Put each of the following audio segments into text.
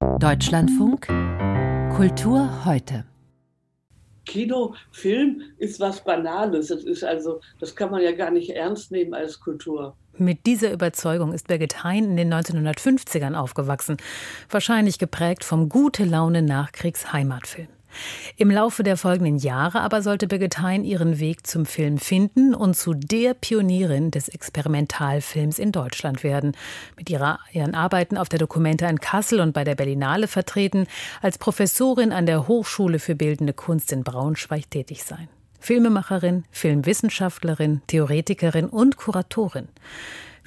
Deutschlandfunk Kultur heute. Kino, Film ist was Banales. Das ist also, das kann man ja gar nicht ernst nehmen als Kultur. Mit dieser Überzeugung ist Birgit Hein in den 1950ern aufgewachsen, wahrscheinlich geprägt vom gute Laune Nachkriegs-Heimatfilm. Im Laufe der folgenden Jahre aber sollte Birgit Hein ihren Weg zum Film finden und zu der Pionierin des Experimentalfilms in Deutschland werden. Mit ihrer, ihren Arbeiten auf der Dokumenta in Kassel und bei der Berlinale vertreten, als Professorin an der Hochschule für Bildende Kunst in Braunschweig tätig sein. Filmemacherin, Filmwissenschaftlerin, Theoretikerin und Kuratorin.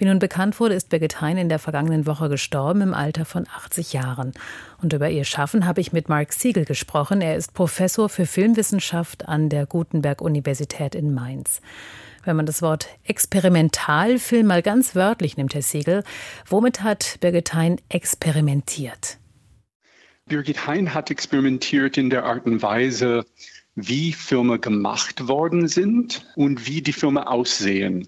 Wie nun bekannt wurde, ist Birgit Hein in der vergangenen Woche gestorben im Alter von 80 Jahren. Und über ihr Schaffen habe ich mit Mark Siegel gesprochen. Er ist Professor für Filmwissenschaft an der Gutenberg-Universität in Mainz. Wenn man das Wort Experimentalfilm mal ganz wörtlich nimmt, Herr Siegel, womit hat Birgit Hein experimentiert? Birgit Hein hat experimentiert in der Art und Weise, wie Filme gemacht worden sind und wie die Filme aussehen.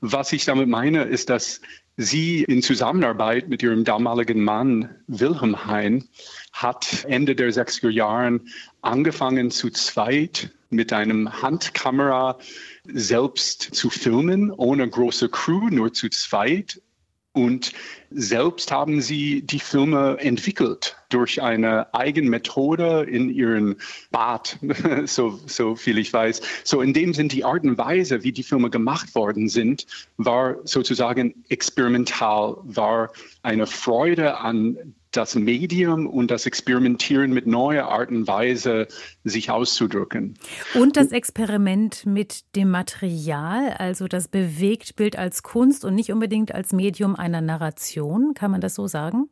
Was ich damit meine, ist, dass sie in Zusammenarbeit mit ihrem damaligen Mann Wilhelm Hein hat Ende der 60er Jahren angefangen zu zweit mit einem Handkamera selbst zu filmen, ohne große Crew, nur zu zweit und selbst haben sie die Filme entwickelt durch eine eigene Methode in ihren Bad, so, so viel ich weiß. So in dem Sinn, die Art und Weise, wie die Filme gemacht worden sind, war sozusagen experimental, war eine Freude an das Medium und das Experimentieren mit neuer Art und Weise sich auszudrücken. Und das Experiment mit dem Material, also das Bewegtbild als Kunst und nicht unbedingt als Medium einer Narration, kann man das so sagen?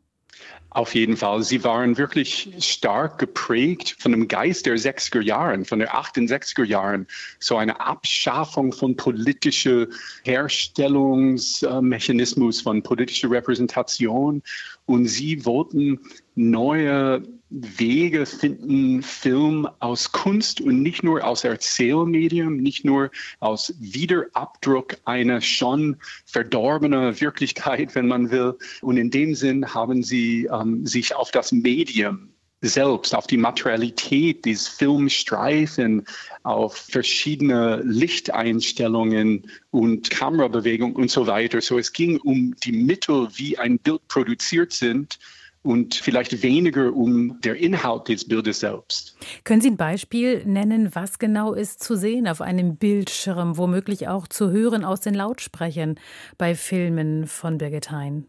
Auf jeden Fall. Sie waren wirklich stark geprägt von dem Geist der 60er Jahren, von der 68er Jahren. So eine Abschaffung von politischer Herstellungsmechanismus, von politischer Repräsentation. Und sie wollten neue Wege finden, Film aus Kunst und nicht nur aus Erzählmedium, nicht nur aus Wiederabdruck einer schon verdorbenen Wirklichkeit, wenn man will. Und in dem Sinn haben sie ähm, sich auf das Medium selbst, auf die Materialität dieses Filmstreifen, auf verschiedene Lichteinstellungen und Kamerabewegung und so weiter. So es ging um die Mittel, wie ein Bild produziert sind und vielleicht weniger um der Inhalt des Bildes selbst. Können Sie ein Beispiel nennen, was genau ist zu sehen auf einem Bildschirm, womöglich auch zu hören aus den Lautsprechern bei Filmen von Birgit Hein?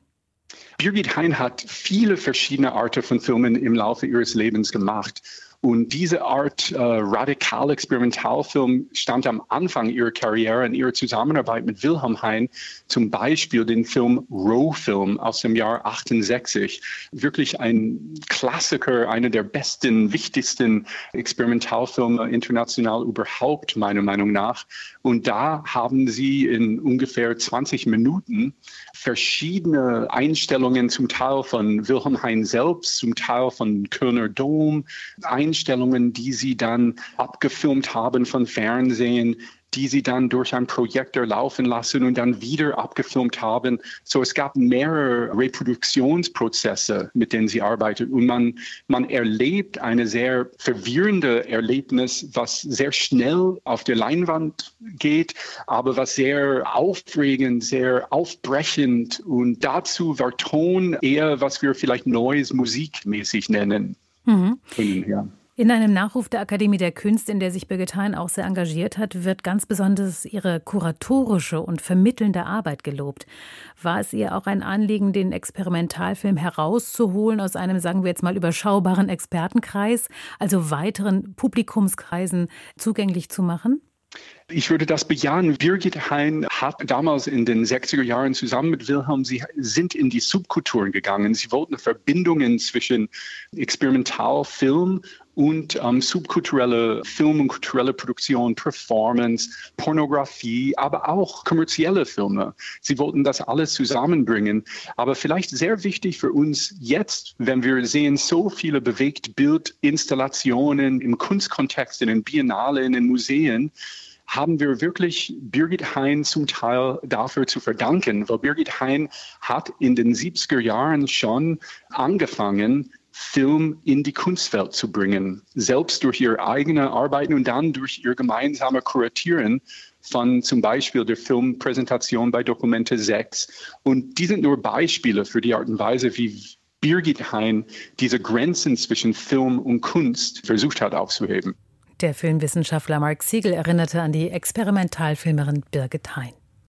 Birgit Hein hat viele verschiedene Arten von Filmen im Laufe ihres Lebens gemacht. Und diese Art äh, radikal Experimentalfilm stand am Anfang ihrer Karriere in ihrer Zusammenarbeit mit Wilhelm Hein, zum Beispiel den Film Row-Film aus dem Jahr 68. Wirklich ein Klassiker, einer der besten, wichtigsten Experimentalfilme international überhaupt, meiner Meinung nach. Und da haben sie in ungefähr 20 Minuten verschiedene Einstellungen, zum Teil von Wilhelm Hein selbst, zum Teil von Kölner Dom, Einstellungen, die sie dann abgefilmt haben von Fernsehen, die sie dann durch ein Projektor laufen lassen und dann wieder abgefilmt haben. So es gab mehrere Reproduktionsprozesse, mit denen sie arbeitet und man, man erlebt eine sehr verwirrende Erlebnis, was sehr schnell auf der Leinwand geht, aber was sehr aufregend, sehr aufbrechend und dazu war Ton eher, was wir vielleicht neues musikmäßig nennen. Mhm. Ja. In einem Nachruf der Akademie der Künste, in der sich Birgit Hein auch sehr engagiert hat, wird ganz besonders ihre kuratorische und vermittelnde Arbeit gelobt. War es ihr auch ein Anliegen, den Experimentalfilm herauszuholen aus einem, sagen wir jetzt mal, überschaubaren Expertenkreis, also weiteren Publikumskreisen zugänglich zu machen? Ich würde das bejahen. Birgit Hein hat damals in den 60er Jahren zusammen mit Wilhelm, sie sind in die Subkulturen gegangen. Sie wollten Verbindungen zwischen Experimentalfilm und ähm, subkulturelle Film und kulturelle Produktion, Performance, Pornografie, aber auch kommerzielle Filme. Sie wollten das alles zusammenbringen. Aber vielleicht sehr wichtig für uns jetzt, wenn wir sehen, so viele Bewegtbildinstallationen im Kunstkontext, in den Biennale, in den Museen, haben wir wirklich Birgit Hein zum Teil dafür zu verdanken, weil Birgit Hein hat in den 70er Jahren schon angefangen, Film in die Kunstwelt zu bringen, selbst durch ihre eigene Arbeiten und dann durch ihr gemeinsame Kuratieren von zum Beispiel der Filmpräsentation bei Dokumente 6. Und die sind nur Beispiele für die Art und Weise, wie Birgit Hein diese Grenzen zwischen Film und Kunst versucht hat aufzuheben. Der Filmwissenschaftler Mark Siegel erinnerte an die Experimentalfilmerin Birgit Hein.